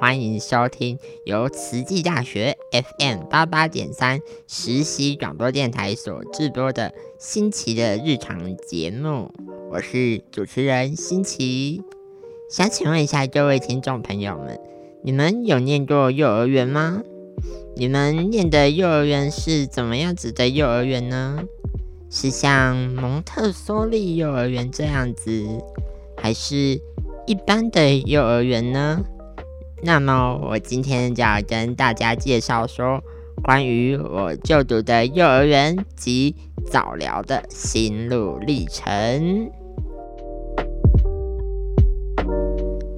欢迎收听由慈济大学 FM 八八点三实习广播电台所制播的新奇的日常节目。我是主持人新奇，想请问一下各位听众朋友们，你们有念过幼儿园吗？你们念的幼儿园是怎么样子的幼儿园呢？是像蒙特梭利幼儿园这样子，还是？一般的幼儿园呢？那么我今天就要跟大家介绍说，关于我就读的幼儿园及早疗的心路历程。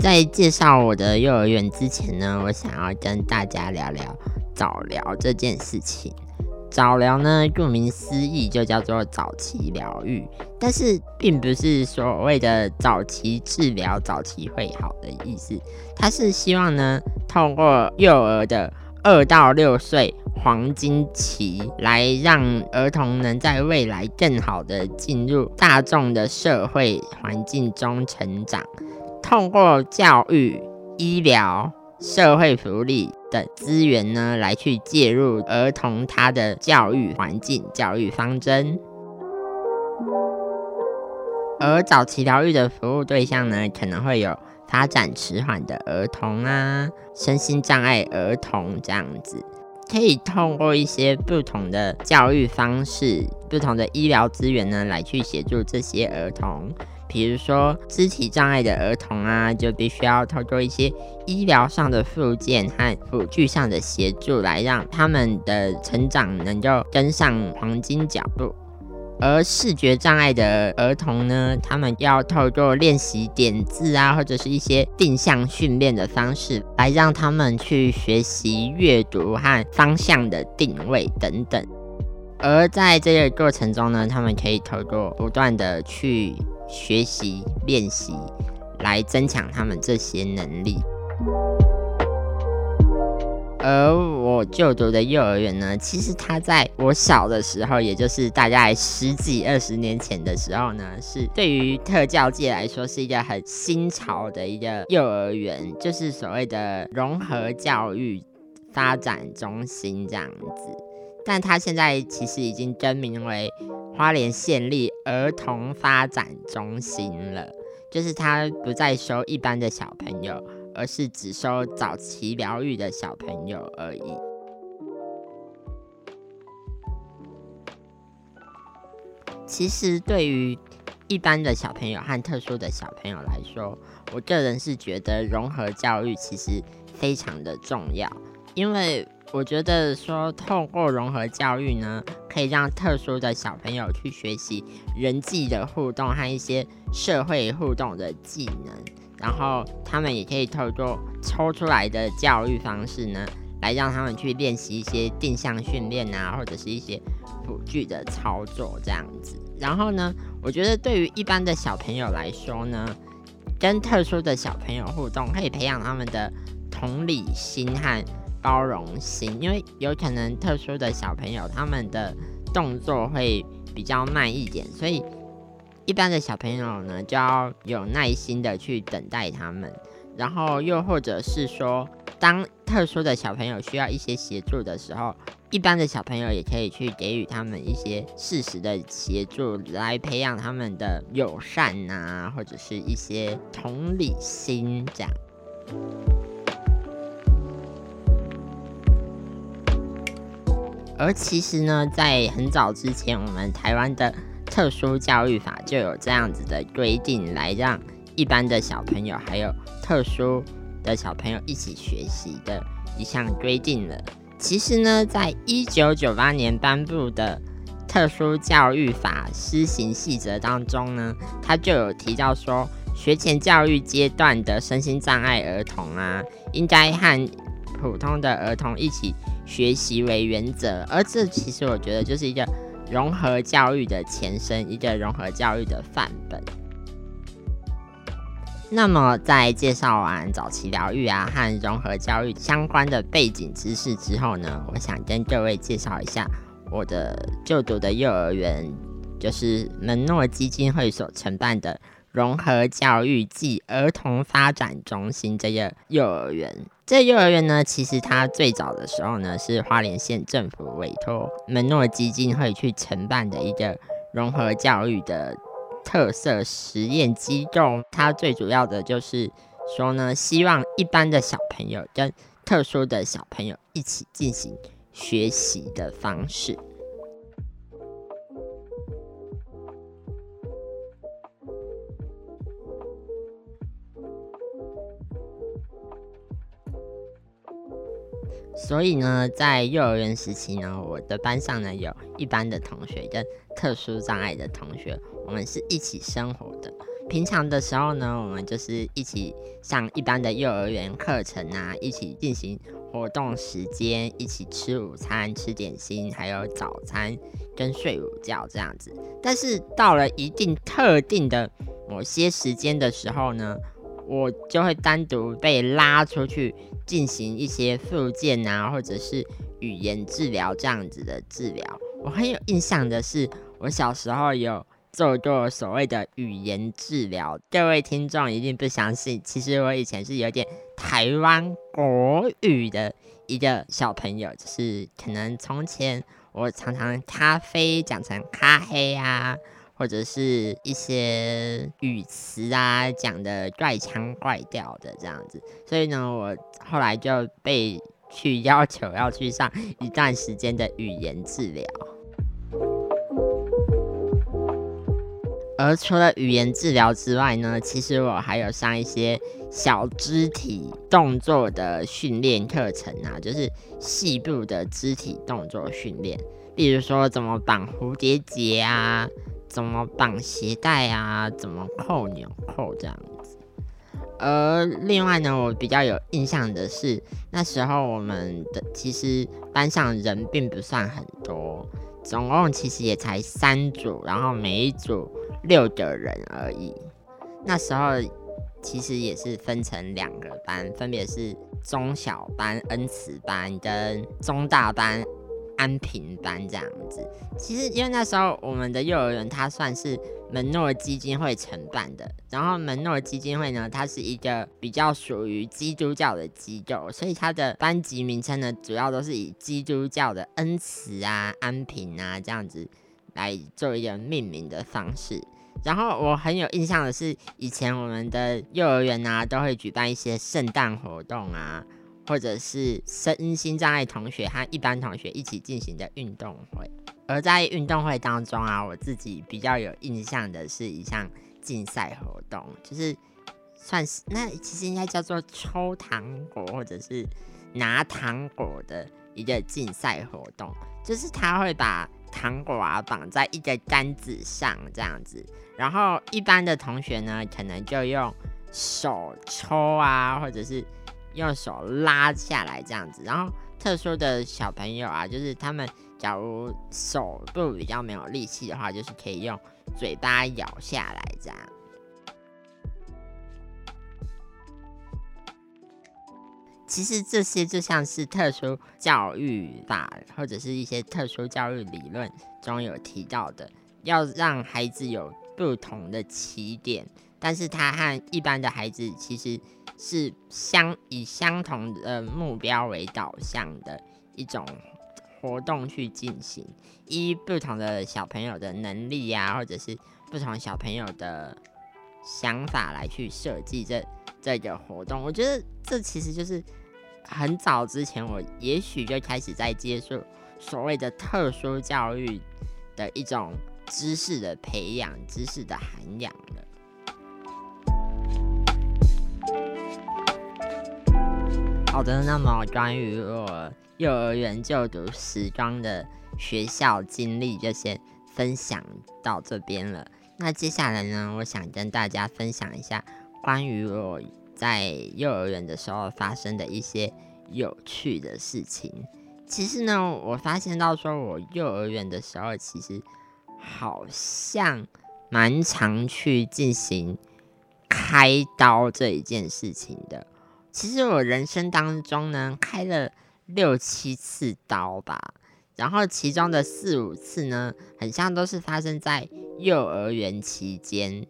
在介绍我的幼儿园之前呢，我想要跟大家聊聊早疗这件事情。早疗呢，顾名思义就叫做早期疗愈，但是并不是所谓的早期治疗、早期会好的意思。它是希望呢，透过幼儿的二到六岁黄金期，来让儿童能在未来更好的进入大众的社会环境中成长，透过教育、医疗、社会福利。的资源呢，来去介入儿童他的教育环境、教育方针。而早期疗愈的服务对象呢，可能会有发展迟缓的儿童啊，身心障碍儿童这样子，可以通过一些不同的教育方式、不同的医疗资源呢，来去协助这些儿童。比如说肢体障碍的儿童啊，就必须要透过一些医疗上的附件和辅具上的协助，来让他们的成长能够跟上黄金脚步。而视觉障碍的儿童呢，他们要透过练习点字啊，或者是一些定向训练的方式，来让他们去学习阅读和方向的定位等等。而在这个过程中呢，他们可以透过不断的去学习练习，来增强他们这些能力。而我就读的幼儿园呢，其实它在我小的时候，也就是大概十几二十年前的时候呢，是对于特教界来说是一个很新潮的一个幼儿园，就是所谓的融合教育发展中心这样子。但他现在其实已经更名为花莲县立儿童发展中心了，就是他不再收一般的小朋友，而是只收早期疗愈的小朋友而已。其实对于一般的小朋友和特殊的小朋友来说，我个人是觉得融合教育其实非常的重要，因为。我觉得说，透过融合教育呢，可以让特殊的小朋友去学习人际的互动和一些社会互动的技能，然后他们也可以透过抽出来的教育方式呢，来让他们去练习一些定向训练啊，或者是一些辅具的操作这样子。然后呢，我觉得对于一般的小朋友来说呢，跟特殊的小朋友互动，可以培养他们的同理心和。包容心，因为有可能特殊的小朋友，他们的动作会比较慢一点，所以一般的小朋友呢，就要有耐心的去等待他们。然后又或者是说，当特殊的小朋友需要一些协助的时候，一般的小朋友也可以去给予他们一些适时的协助，来培养他们的友善啊，或者是一些同理心这样。而其实呢，在很早之前，我们台湾的特殊教育法就有这样子的规定，来让一般的小朋友还有特殊的小朋友一起学习的一项规定了。其实呢，在一九九八年颁布的特殊教育法施行细则当中呢，它就有提到说，学前教育阶段的身心障碍儿童啊，应该和普通的儿童一起。学习为原则，而这其实我觉得就是一个融合教育的前身，一个融合教育的范本。那么，在介绍完早期疗愈啊和融合教育相关的背景知识之后呢，我想跟各位介绍一下我的就读的幼儿园，就是门诺基金会所承办的融合教育暨儿童发展中心这个幼儿园。这幼儿园呢，其实它最早的时候呢，是花莲县政府委托门诺基金会去承办的一个融合教育的。特色实验机构，它最主要的就是说呢，希望一般的小朋友跟特殊的小朋友一起进行学习的方式。所以呢，在幼儿园时期呢，我的班上呢有一般的同学跟特殊障碍的同学。我们是一起生活的。平常的时候呢，我们就是一起上一般的幼儿园课程啊，一起进行活动时间，一起吃午餐、吃点心，还有早餐跟睡午觉这样子。但是到了一定特定的某些时间的时候呢，我就会单独被拉出去进行一些复健啊，或者是语言治疗这样子的治疗。我很有印象的是，我小时候有。做过所谓的语言治疗，各位听众一定不相信。其实我以前是有点台湾国语的一个小朋友，就是可能从前我常常咖啡讲成咖黑啊，或者是一些语词啊讲的怪腔怪调的这样子。所以呢，我后来就被去要 求要去上一段时间的语言治疗。而除了语言治疗之外呢，其实我还有上一些小肢体动作的训练课程啊，就是细部的肢体动作训练，例如说怎么绑蝴蝶结啊，怎么绑鞋带啊，怎么扣纽扣这样子。而另外呢，我比较有印象的是，那时候我们的其实班上人并不算很多，总共其实也才三组，然后每一组。六个人而已。那时候其实也是分成两个班，分别是中小班恩慈班跟中大班安平班这样子。其实因为那时候我们的幼儿园它算是门诺基金会承办的，然后门诺基金会呢，它是一个比较属于基督教的机构，所以它的班级名称呢，主要都是以基督教的恩慈啊、安平啊这样子来做一个命名的方式。然后我很有印象的是，以前我们的幼儿园啊，都会举办一些圣诞活动啊，或者是身心障碍同学和一般同学一起进行的运动会。而在运动会当中啊，我自己比较有印象的是一项竞赛活动，就是算是那其实应该叫做抽糖果或者是拿糖果的一个竞赛活动，就是他会把糖果啊绑在一个杆子上这样子。然后一般的同学呢，可能就用手抽啊，或者是用手拉下来这样子。然后特殊的小朋友啊，就是他们假如手部比较没有力气的话，就是可以用嘴巴咬下来这样。其实这些就像是特殊教育法或者是一些特殊教育理论中有提到的，要让孩子有。不同的起点，但是他和一般的孩子其实是相以相同的目标为导向的一种活动去进行，依不同的小朋友的能力呀，或者是不同小朋友的想法来去设计这这个活动。我觉得这其实就是很早之前我也许就开始在接受所谓的特殊教育的一种。知识的培养，知识的涵养了。好的，那么关于我幼儿园就读时装的学校经历，就先分享到这边了。那接下来呢，我想跟大家分享一下关于我在幼儿园的时候发生的一些有趣的事情。其实呢，我发现到说，我幼儿园的时候，其实好像蛮常去进行开刀这一件事情的。其实我人生当中呢，开了六七次刀吧，然后其中的四五次呢，很像都是发生在幼儿园期间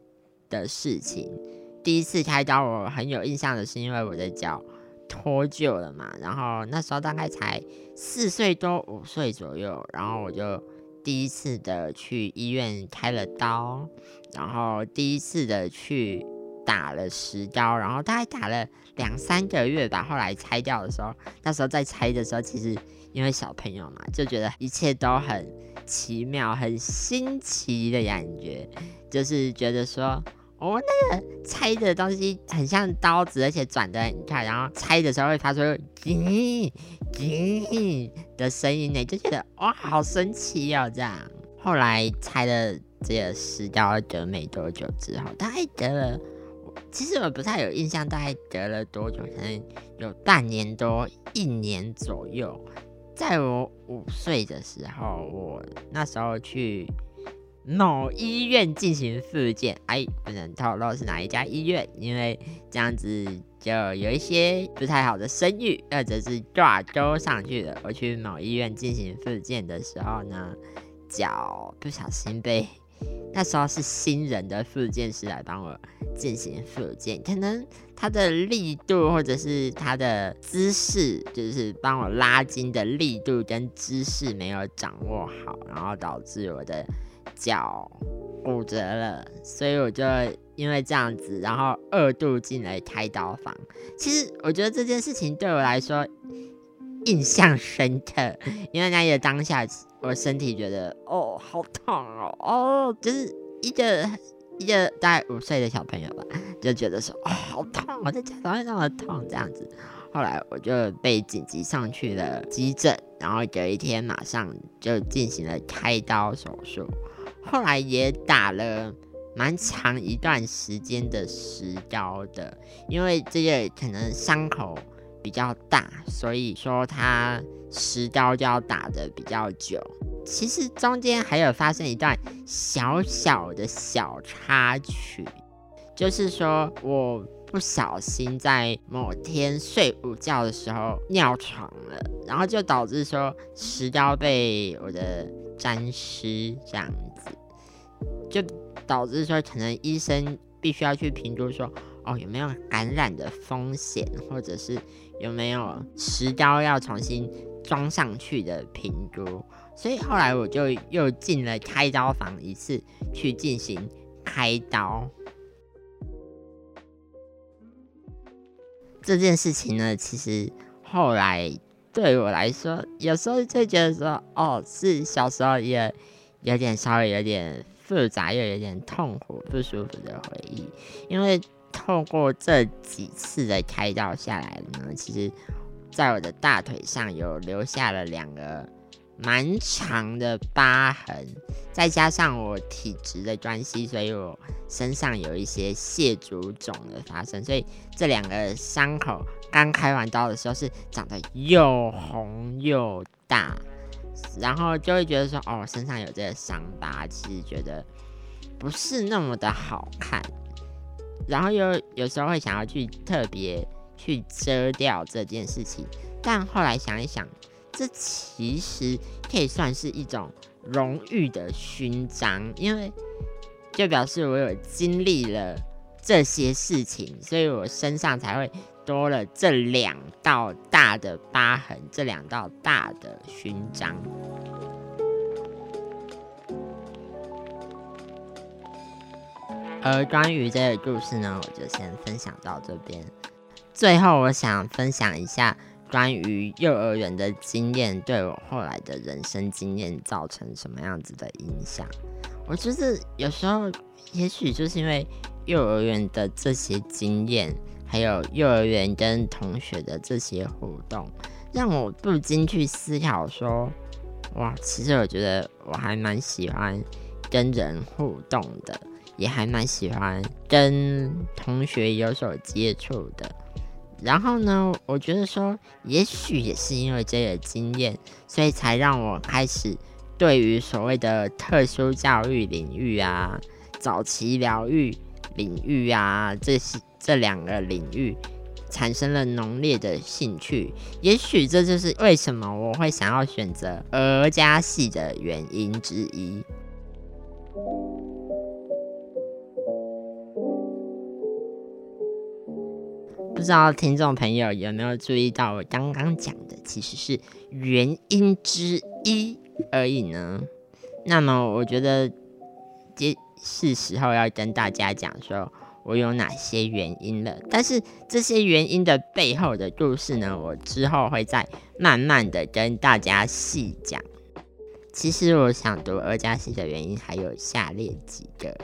的事情。第一次开刀，我很有印象的是，因为我的脚脱臼了嘛，然后那时候大概才四岁多五岁左右，然后我就第一次的去医院开了刀，然后第一次的去打了石膏，然后大概打了两三个月吧。后来拆掉的时候，那时候在拆的时候，其实因为小朋友嘛，就觉得一切都很奇妙、很新奇的感觉，就是觉得说。哦那个拆的东西很像刀子，而且转的很快，然后拆的时候会发出“叽叽”的声音呢，就觉得哇，好神奇哦！这样，后来拆了这个石膏得没多久之后，大概得了，其实我不太有印象，大概得了多久？可能有半年多、一年左右。在我五岁的时候，我那时候去。某医院进行复健，哎，不能透露是哪一家医院，因为这样子就有一些不太好的声誉，或者是挂钩上去了。我去某医院进行复健的时候呢，脚不小心被那时候是新人的复健师来帮我进行复健，可能他的力度或者是他的姿势，就是帮我拉筋的力度跟姿势没有掌握好，然后导致我的。脚骨折了，所以我就因为这样子，然后二度进了开刀房。其实我觉得这件事情对我来说印象深刻，因为那个当下我身体觉得哦好痛哦哦，就是一个一个大概五岁的小朋友吧，就觉得说哦好痛，我在脚上会那么痛这样子。后来我就被紧急上去了急诊，然后隔一天马上就进行了开刀手术。后来也打了蛮长一段时间的石膏的，因为这个可能伤口比较大，所以说它石膏就要打的比较久。其实中间还有发生一段小小的小插曲，就是说我不小心在某天睡午觉的时候尿床了，然后就导致说石膏被我的。沾湿这样子，就导致说可能医生必须要去评估说，哦有没有感染的风险，或者是有没有石膏要重新装上去的评估。所以后来我就又进了开刀房一次去进行开刀。这件事情呢，其实后来。对我来说，有时候就觉得说，哦，是小时候也有点稍微有点复杂又有点痛苦不舒服的回忆。因为透过这几次的开刀下来呢，其实在我的大腿上有留下了两个。蛮长的疤痕，再加上我体质的关系，所以我身上有一些蟹足肿的发生，所以这两个伤口刚开完刀的时候是长得又红又大，然后就会觉得说，哦，身上有这个伤疤，其实觉得不是那么的好看，然后又有时候会想要去特别去遮掉这件事情，但后来想一想。这其实可以算是一种荣誉的勋章，因为就表示我有经历了这些事情，所以我身上才会多了这两道大的疤痕，这两道大的勋章。而关于这个故事呢，我就先分享到这边。最后，我想分享一下。关于幼儿园的经验对我后来的人生经验造成什么样子的影响？我觉得有时候也许就是因为幼儿园的这些经验，还有幼儿园跟同学的这些互动，让我不禁去思考说：哇，其实我觉得我还蛮喜欢跟人互动的，也还蛮喜欢跟同学有所接触的。然后呢，我觉得说，也许也是因为这个经验，所以才让我开始对于所谓的特殊教育领域啊、早期疗愈领域啊，这些这两个领域产生了浓烈的兴趣。也许这就是为什么我会想要选择儿家系的原因之一。不知道听众朋友有没有注意到，我刚刚讲的其实是原因之一而已呢？那么我觉得，这是时候要跟大家讲说我有哪些原因了。但是这些原因的背后的故事呢，我之后会再慢慢的跟大家细讲。其实我想读二加系的原因还有下列几个。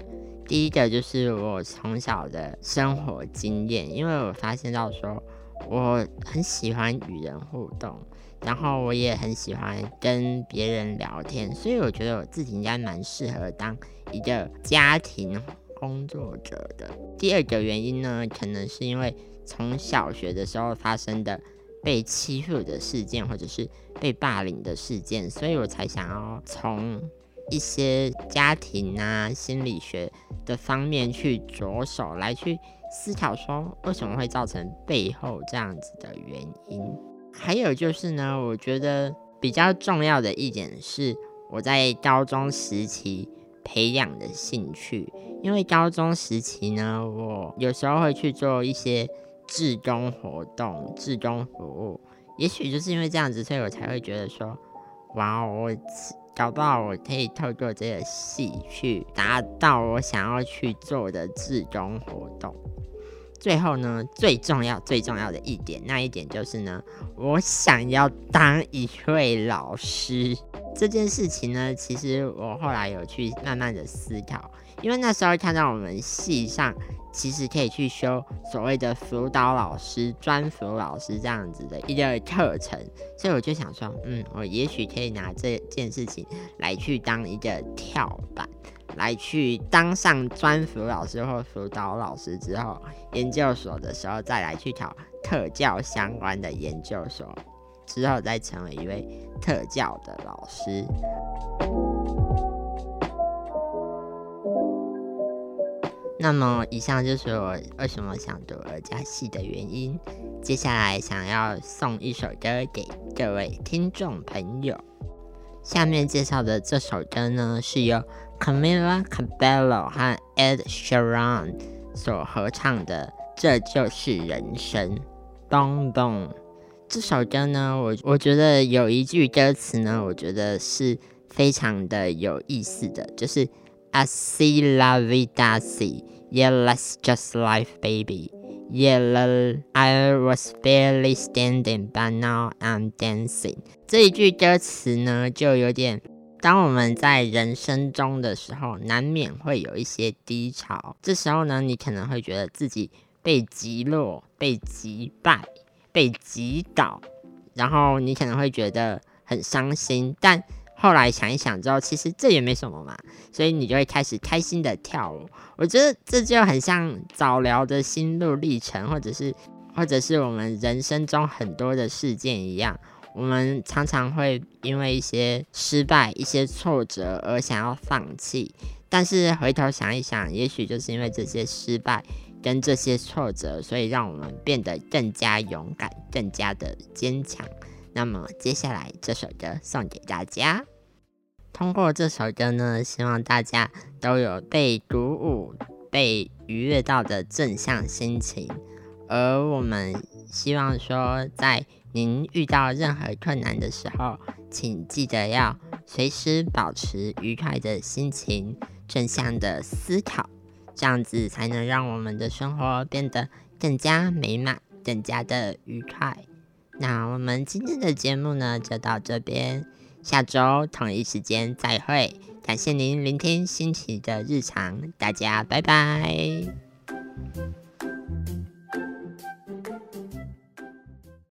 第一个就是我从小的生活经验，因为我发现到说我很喜欢与人互动，然后我也很喜欢跟别人聊天，所以我觉得我自己应该蛮适合当一个家庭工作者的。第二个原因呢，可能是因为从小学的时候发生的被欺负的事件，或者是被霸凌的事件，所以我才想要从。一些家庭啊心理学的方面去着手来去思考，说为什么会造成背后这样子的原因。还有就是呢，我觉得比较重要的一点是我在高中时期培养的兴趣，因为高中时期呢，我有时候会去做一些志工活动、志工服务，也许就是因为这样子，所以我才会觉得说，哇，我。搞不好我可以透过这个戏去达到我想要去做的自工活动。最后呢，最重要最重要的一点，那一点就是呢，我想要当一位老师。这件事情呢，其实我后来有去慢慢的思考，因为那时候看到我们系上。其实可以去修所谓的辅导老师、专辅老师这样子的一个课程，所以我就想说，嗯，我也许可以拿这件事情来去当一个跳板，来去当上专辅老师或辅导老师之后，研究所的时候再来去考特教相关的研究所，之后再成为一位特教的老师。那么，以上就是我为什么想读二加系的原因。接下来，想要送一首歌给各位听众朋友。下面介绍的这首歌呢，是由 Camila Cabello 和 Ed Sheeran 所合唱的《这就是人生》。咚咚，这首歌呢，我我觉得有一句歌词呢，我觉得是非常的有意思的，就是。I see la vida see, yeah, that's just life, baby. Yeah, I was barely standing, but now I'm dancing. 这一句歌词呢，就有点，当我们在人生中的时候，难免会有一些低潮。这时候呢，你可能会觉得自己被击落、被击败、被击倒，然后你可能会觉得很伤心，但。后来想一想之后，其实这也没什么嘛，所以你就会开始开心的跳舞。我觉得这就很像早聊的心路历程，或者是或者是我们人生中很多的事件一样，我们常常会因为一些失败、一些挫折而想要放弃，但是回头想一想，也许就是因为这些失败跟这些挫折，所以让我们变得更加勇敢、更加的坚强。那么接下来这首歌送给大家。通过这首歌呢，希望大家都有被鼓舞、被愉悦到的正向心情。而我们希望说，在您遇到任何困难的时候，请记得要随时保持愉快的心情、正向的思考，这样子才能让我们的生活变得更加美满、更加的愉快。那我们今天的节目呢，就到这边，下周同一时间再会。感谢您聆听新奇的日常，大家拜拜。